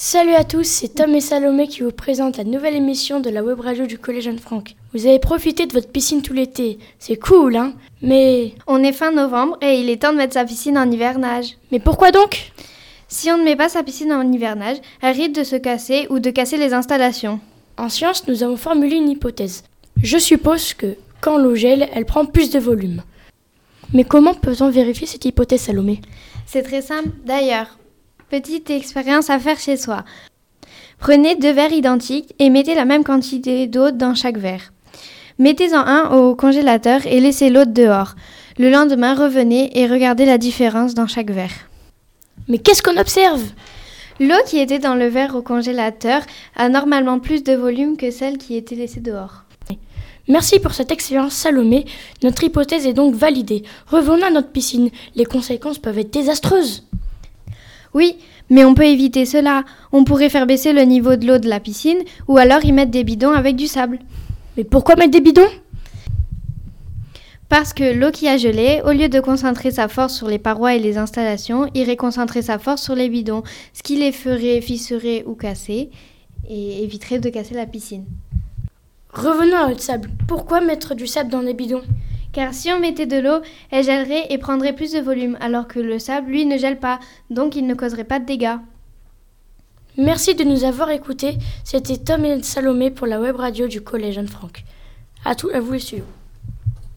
Salut à tous, c'est Tom et Salomé qui vous présentent la nouvelle émission de la web radio du Collège Anne-Franck. Vous avez profité de votre piscine tout l'été, c'est cool, hein? Mais... On est fin novembre et il est temps de mettre sa piscine en hivernage. Mais pourquoi donc? Si on ne met pas sa piscine en hivernage, elle risque de se casser ou de casser les installations. En science, nous avons formulé une hypothèse. Je suppose que, quand l'eau gèle, elle prend plus de volume. Mais comment peut-on vérifier cette hypothèse, Salomé? C'est très simple d'ailleurs. Petite expérience à faire chez soi. Prenez deux verres identiques et mettez la même quantité d'eau dans chaque verre. Mettez-en un au congélateur et laissez l'autre dehors. Le lendemain, revenez et regardez la différence dans chaque verre. Mais qu'est-ce qu'on observe? L'eau qui était dans le verre au congélateur a normalement plus de volume que celle qui était laissée dehors. Merci pour cette expérience, Salomé. Notre hypothèse est donc validée. Revenons à notre piscine. Les conséquences peuvent être désastreuses. Oui, mais on peut éviter cela. On pourrait faire baisser le niveau de l'eau de la piscine ou alors y mettre des bidons avec du sable. Mais pourquoi mettre des bidons? Parce que l'eau qui a gelé, au lieu de concentrer sa force sur les parois et les installations, irait concentrer sa force sur les bidons, ce qui les ferait fissurer ou casser et éviterait de casser la piscine. Revenons à notre sable. Pourquoi mettre du sable dans les bidons? Car si on mettait de l'eau, elle gèlerait et prendrait plus de volume, alors que le sable, lui, ne gèle pas, donc il ne causerait pas de dégâts. Merci de nous avoir écoutés. C'était Tom et Salomé pour la web radio du Collège Anne-Franck. À, tout, à vous les studios.